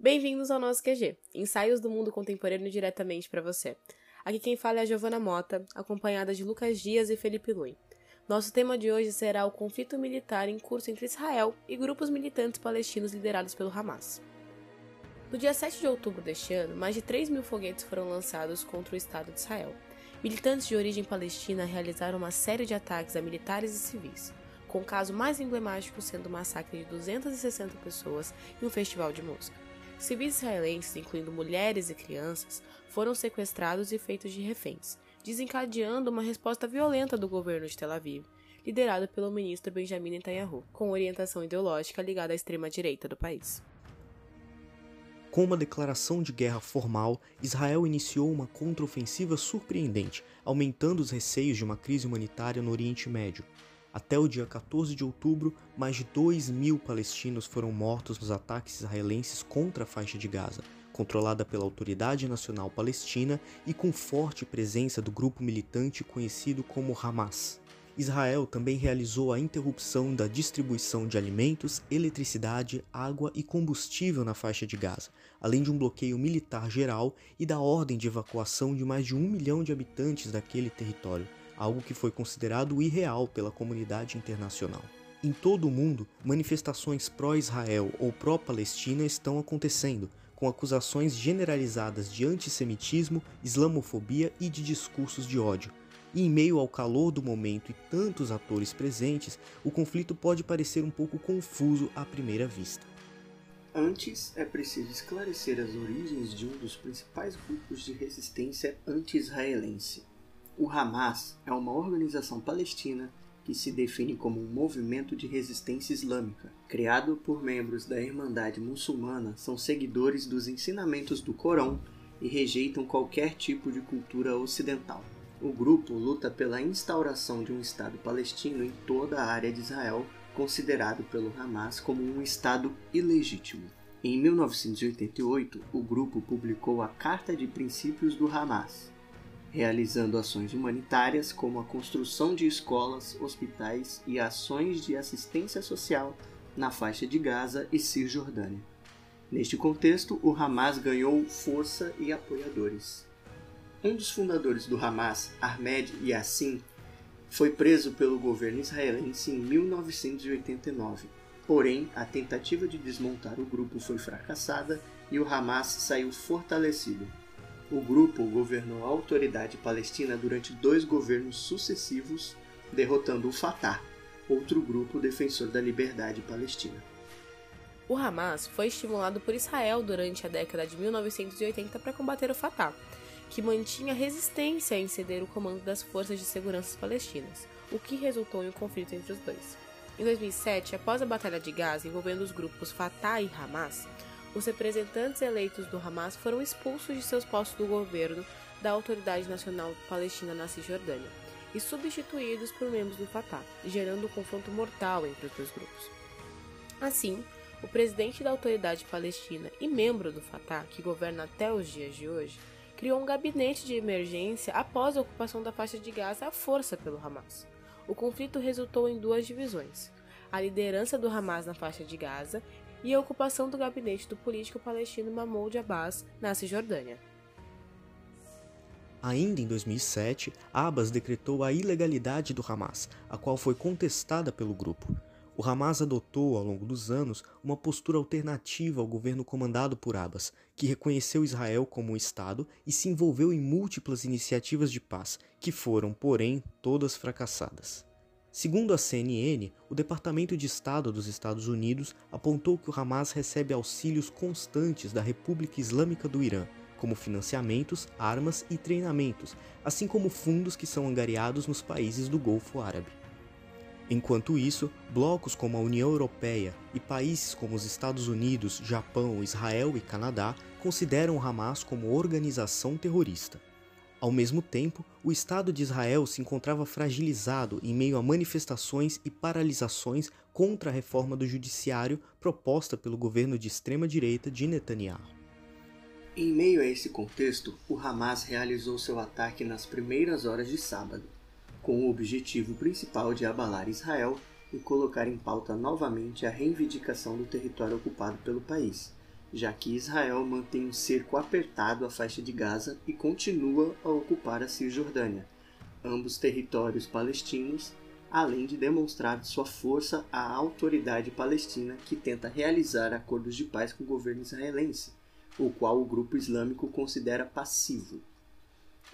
Bem-vindos ao nosso QG, ensaios do mundo contemporâneo diretamente para você. Aqui quem fala é a Giovana Mota, acompanhada de Lucas Dias e Felipe Lui. Nosso tema de hoje será o conflito militar em curso entre Israel e grupos militantes palestinos liderados pelo Hamas. No dia 7 de outubro deste ano, mais de 3 mil foguetes foram lançados contra o Estado de Israel. Militantes de origem palestina realizaram uma série de ataques a militares e civis, com o caso mais emblemático sendo o massacre de 260 pessoas em um festival de música. Civis israelenses, incluindo mulheres e crianças, foram sequestrados e feitos de reféns, desencadeando uma resposta violenta do governo de Tel Aviv, liderado pelo ministro Benjamin Netanyahu, com orientação ideológica ligada à extrema-direita do país. Com uma declaração de guerra formal, Israel iniciou uma contraofensiva surpreendente, aumentando os receios de uma crise humanitária no Oriente Médio. Até o dia 14 de outubro, mais de 2 mil palestinos foram mortos nos ataques israelenses contra a faixa de Gaza, controlada pela Autoridade Nacional Palestina e com forte presença do grupo militante conhecido como Hamas. Israel também realizou a interrupção da distribuição de alimentos, eletricidade, água e combustível na faixa de Gaza, além de um bloqueio militar geral e da ordem de evacuação de mais de um milhão de habitantes daquele território, algo que foi considerado irreal pela comunidade internacional. Em todo o mundo, manifestações pró-Israel ou pró-Palestina estão acontecendo, com acusações generalizadas de antissemitismo, islamofobia e de discursos de ódio, e em meio ao calor do momento e tantos atores presentes, o conflito pode parecer um pouco confuso à primeira vista. Antes, é preciso esclarecer as origens de um dos principais grupos de resistência anti-israelense. O Hamas é uma organização palestina que se define como um movimento de resistência islâmica. Criado por membros da Irmandade Muçulmana, são seguidores dos ensinamentos do Corão e rejeitam qualquer tipo de cultura ocidental. O grupo luta pela instauração de um Estado palestino em toda a área de Israel, considerado pelo Hamas como um Estado ilegítimo. Em 1988, o grupo publicou a Carta de Princípios do Hamas, realizando ações humanitárias como a construção de escolas, hospitais e ações de assistência social na faixa de Gaza e Cisjordânia. Neste contexto, o Hamas ganhou força e apoiadores. Um dos fundadores do Hamas, Ahmed Yassin, foi preso pelo governo israelense em 1989. Porém, a tentativa de desmontar o grupo foi fracassada e o Hamas saiu fortalecido. O grupo governou a autoridade palestina durante dois governos sucessivos, derrotando o Fatah, outro grupo defensor da liberdade palestina. O Hamas foi estimulado por Israel durante a década de 1980 para combater o Fatah que mantinha resistência em ceder o comando das forças de segurança palestinas, o que resultou em um conflito entre os dois. Em 2007, após a Batalha de Gaza envolvendo os grupos Fatah e Hamas, os representantes eleitos do Hamas foram expulsos de seus postos do governo da Autoridade Nacional Palestina na Cisjordânia e substituídos por membros do Fatah, gerando um confronto mortal entre os dois grupos. Assim, o presidente da Autoridade Palestina e membro do Fatah, que governa até os dias de hoje, criou um gabinete de emergência após a ocupação da faixa de Gaza à força pelo Hamas. O conflito resultou em duas divisões: a liderança do Hamas na faixa de Gaza e a ocupação do gabinete do político palestino Mahmoud Abbas na Cisjordânia. Ainda em 2007, Abbas decretou a ilegalidade do Hamas, a qual foi contestada pelo grupo. O Hamas adotou, ao longo dos anos, uma postura alternativa ao governo comandado por Abbas, que reconheceu Israel como um Estado e se envolveu em múltiplas iniciativas de paz, que foram, porém, todas fracassadas. Segundo a CNN, o Departamento de Estado dos Estados Unidos apontou que o Hamas recebe auxílios constantes da República Islâmica do Irã, como financiamentos, armas e treinamentos, assim como fundos que são angariados nos países do Golfo Árabe. Enquanto isso, blocos como a União Europeia e países como os Estados Unidos, Japão, Israel e Canadá consideram o Hamas como organização terrorista. Ao mesmo tempo, o Estado de Israel se encontrava fragilizado em meio a manifestações e paralisações contra a reforma do judiciário proposta pelo governo de extrema-direita de Netanyahu. Em meio a esse contexto, o Hamas realizou seu ataque nas primeiras horas de sábado, com o objetivo principal de abalar Israel e colocar em pauta novamente a reivindicação do território ocupado pelo país, já que Israel mantém um cerco apertado à faixa de Gaza e continua a ocupar a Cisjordânia, ambos territórios palestinos, além de demonstrar sua força à autoridade palestina que tenta realizar acordos de paz com o governo israelense o qual o grupo islâmico considera passivo.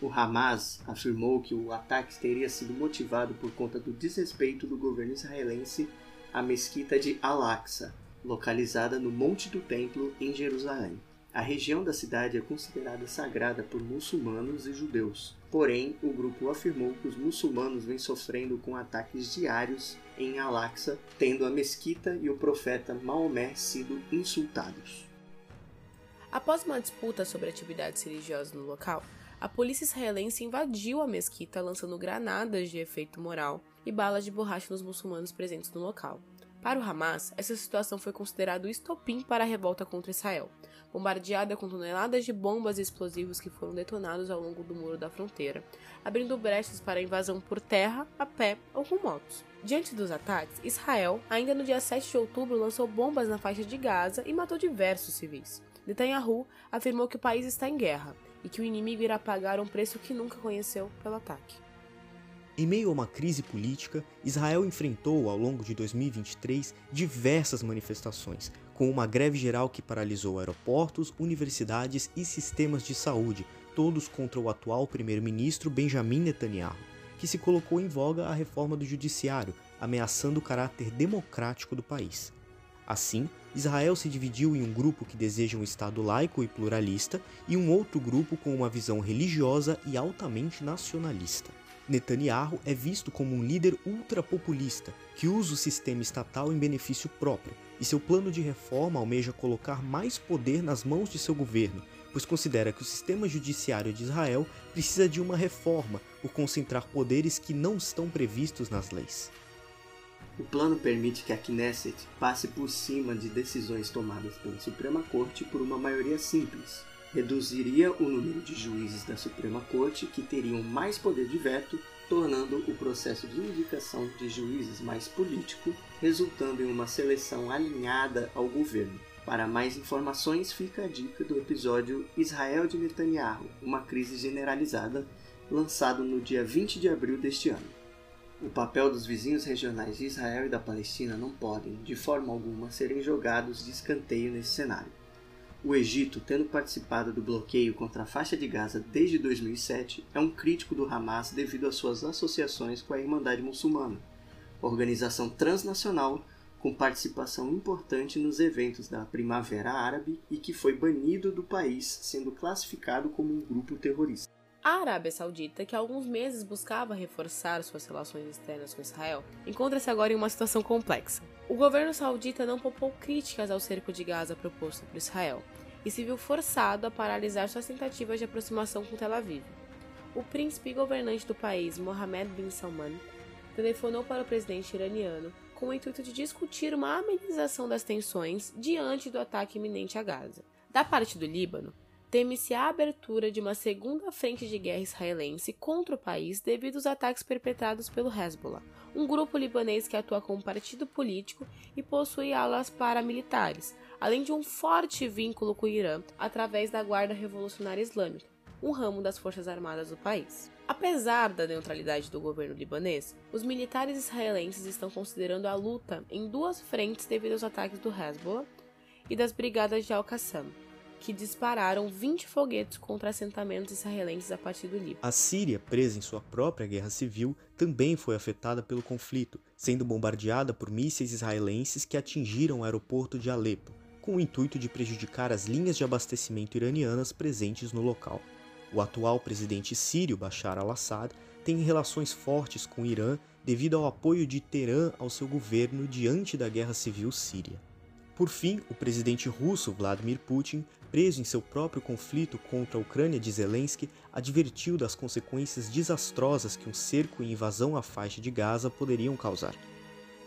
O Hamas afirmou que o ataque teria sido motivado por conta do desrespeito do governo israelense à mesquita de Al-Aqsa, localizada no Monte do Templo, em Jerusalém. A região da cidade é considerada sagrada por muçulmanos e judeus. Porém, o grupo afirmou que os muçulmanos vêm sofrendo com ataques diários em Al-Aqsa, tendo a mesquita e o profeta Maomé sido insultados. Após uma disputa sobre atividades religiosas no local, a polícia israelense invadiu a mesquita lançando granadas de efeito moral e balas de borracha nos muçulmanos presentes no local. Para o Hamas, essa situação foi considerada o estopim para a revolta contra Israel, bombardeada com toneladas de bombas e explosivos que foram detonados ao longo do muro da fronteira, abrindo brechas para a invasão por terra, a pé ou com motos. Diante dos ataques, Israel, ainda no dia 7 de outubro, lançou bombas na faixa de Gaza e matou diversos civis. Netanyahu afirmou que o país está em guerra e que o inimigo irá pagar um preço que nunca conheceu pelo ataque. Em meio a uma crise política, Israel enfrentou ao longo de 2023 diversas manifestações, com uma greve geral que paralisou aeroportos, universidades e sistemas de saúde, todos contra o atual primeiro-ministro Benjamin Netanyahu, que se colocou em voga a reforma do judiciário, ameaçando o caráter democrático do país. Assim, Israel se dividiu em um grupo que deseja um Estado laico e pluralista e um outro grupo com uma visão religiosa e altamente nacionalista. Netanyahu é visto como um líder ultrapopulista que usa o sistema estatal em benefício próprio, e seu plano de reforma almeja colocar mais poder nas mãos de seu governo, pois considera que o sistema judiciário de Israel precisa de uma reforma por concentrar poderes que não estão previstos nas leis. O plano permite que a Knesset passe por cima de decisões tomadas pela Suprema Corte por uma maioria simples. Reduziria o número de juízes da Suprema Corte que teriam mais poder de veto, tornando o processo de indicação de juízes mais político, resultando em uma seleção alinhada ao governo. Para mais informações, fica a dica do episódio Israel de Netanyahu, uma crise generalizada, lançado no dia 20 de abril deste ano. O papel dos vizinhos regionais de Israel e da Palestina não podem, de forma alguma, serem jogados de escanteio nesse cenário. O Egito, tendo participado do bloqueio contra a faixa de Gaza desde 2007, é um crítico do Hamas devido às suas associações com a Irmandade Muçulmana, organização transnacional com participação importante nos eventos da Primavera Árabe e que foi banido do país, sendo classificado como um grupo terrorista. A Arábia Saudita, que há alguns meses buscava reforçar suas relações externas com Israel, encontra-se agora em uma situação complexa. O governo saudita não poupou críticas ao cerco de Gaza proposto por Israel e se viu forçado a paralisar suas tentativas de aproximação com Tel Aviv. O príncipe governante do país, Mohammed bin Salman, telefonou para o presidente iraniano com o intuito de discutir uma amenização das tensões diante do ataque iminente a Gaza. Da parte do Líbano, teme-se a abertura de uma segunda frente de guerra israelense contra o país devido aos ataques perpetrados pelo Hezbollah, um grupo libanês que atua como partido político e possui alas paramilitares, além de um forte vínculo com o Irã através da Guarda Revolucionária Islâmica, um ramo das Forças Armadas do país. Apesar da neutralidade do governo libanês, os militares israelenses estão considerando a luta em duas frentes devido aos ataques do Hezbollah e das brigadas de Al-Qassam, que dispararam 20 foguetes contra assentamentos israelenses a partir do Líbano. A Síria, presa em sua própria guerra civil, também foi afetada pelo conflito, sendo bombardeada por mísseis israelenses que atingiram o aeroporto de Alepo, com o intuito de prejudicar as linhas de abastecimento iranianas presentes no local. O atual presidente sírio Bashar al-Assad tem relações fortes com o Irã devido ao apoio de Teherã ao seu governo diante da guerra civil síria. Por fim, o presidente russo Vladimir Putin, preso em seu próprio conflito contra a Ucrânia de Zelensky, advertiu das consequências desastrosas que um cerco e invasão à faixa de Gaza poderiam causar.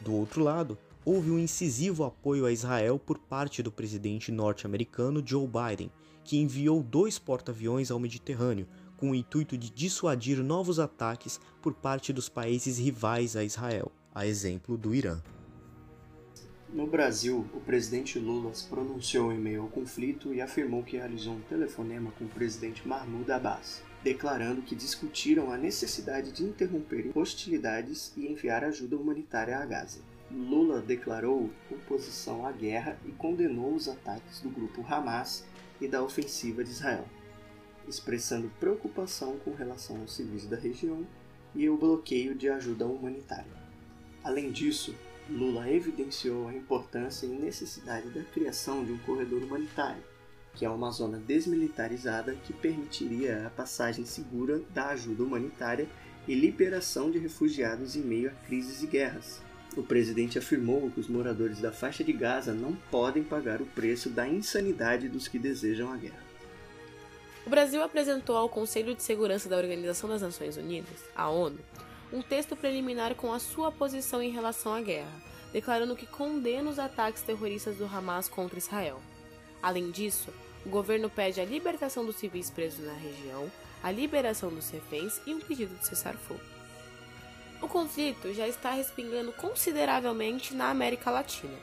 Do outro lado, houve um incisivo apoio a Israel por parte do presidente norte-americano Joe Biden, que enviou dois porta-aviões ao Mediterrâneo com o intuito de dissuadir novos ataques por parte dos países rivais a Israel, a exemplo do Irã. No Brasil, o presidente Lula se pronunciou em meio ao conflito e afirmou que realizou um telefonema com o presidente Mahmoud Abbas, declarando que discutiram a necessidade de interromper hostilidades e enviar ajuda humanitária a Gaza. Lula declarou oposição à guerra e condenou os ataques do grupo Hamas e da ofensiva de Israel, expressando preocupação com relação aos civis da região e o bloqueio de ajuda humanitária. Além disso, Lula evidenciou a importância e necessidade da criação de um corredor humanitário, que é uma zona desmilitarizada que permitiria a passagem segura da ajuda humanitária e liberação de refugiados em meio a crises e guerras. O presidente afirmou que os moradores da faixa de Gaza não podem pagar o preço da insanidade dos que desejam a guerra. O Brasil apresentou ao Conselho de Segurança da Organização das Nações Unidas, a ONU, um texto preliminar com a sua posição em relação à guerra, declarando que condena os ataques terroristas do Hamas contra Israel. Além disso, o governo pede a libertação dos civis presos na região, a liberação dos reféns e um pedido de cessar-fogo. O conflito já está respingando consideravelmente na América Latina,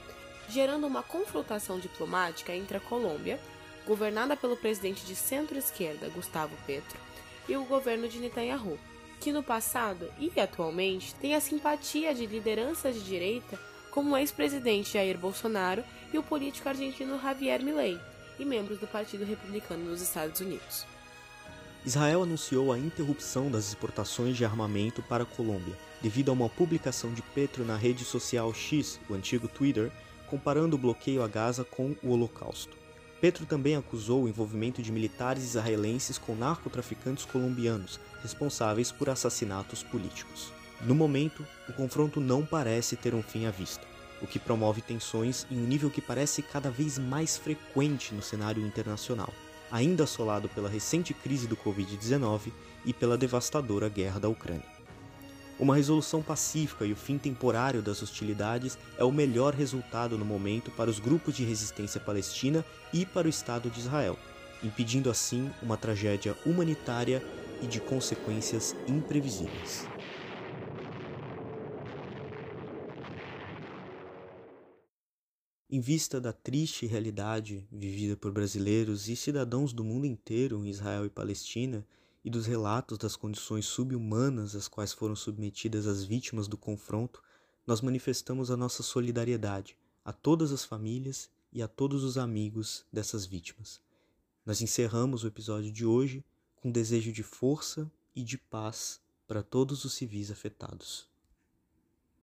gerando uma confrontação diplomática entre a Colômbia, governada pelo presidente de centro-esquerda Gustavo Petro, e o governo de Netanyahu, que no passado e atualmente tem a simpatia de lideranças de direita como o ex-presidente Jair Bolsonaro e o político argentino Javier Milei, e membros do Partido Republicano nos Estados Unidos. Israel anunciou a interrupção das exportações de armamento para a Colômbia, devido a uma publicação de Petro na rede social X, o antigo Twitter, comparando o bloqueio a Gaza com o Holocausto. Petro também acusou o envolvimento de militares israelenses com narcotraficantes colombianos, responsáveis por assassinatos políticos. No momento, o confronto não parece ter um fim à vista, o que promove tensões em um nível que parece cada vez mais frequente no cenário internacional, ainda assolado pela recente crise do Covid-19 e pela devastadora guerra da Ucrânia. Uma resolução pacífica e o fim temporário das hostilidades é o melhor resultado no momento para os grupos de resistência palestina e para o Estado de Israel, impedindo assim uma tragédia humanitária e de consequências imprevisíveis. Em vista da triste realidade vivida por brasileiros e cidadãos do mundo inteiro em Israel e Palestina, e dos relatos das condições subhumanas às quais foram submetidas as vítimas do confronto, nós manifestamos a nossa solidariedade a todas as famílias e a todos os amigos dessas vítimas. Nós encerramos o episódio de hoje com desejo de força e de paz para todos os civis afetados.